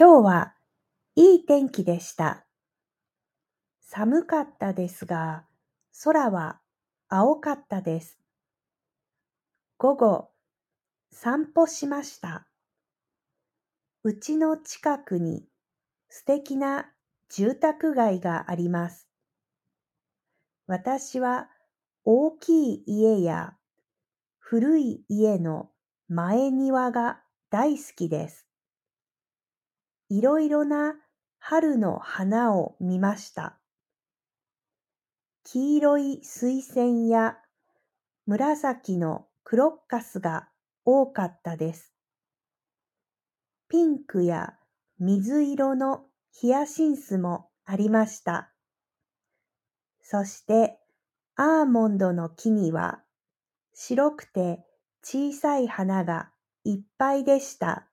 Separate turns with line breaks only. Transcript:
今日はいい天気でした。寒かったですが、空は青かったです。午後、散歩しました。うちの近くに素敵な住宅街があります。私は大きい家や古い家の前庭が大好きです。いろいろな春の花を見ました。黄色い水仙や紫のクロッカスが多かったです。ピンクや水色のヒヤシンスもありました。そしてアーモンドの木には白くて小さい花がいっぱいでした。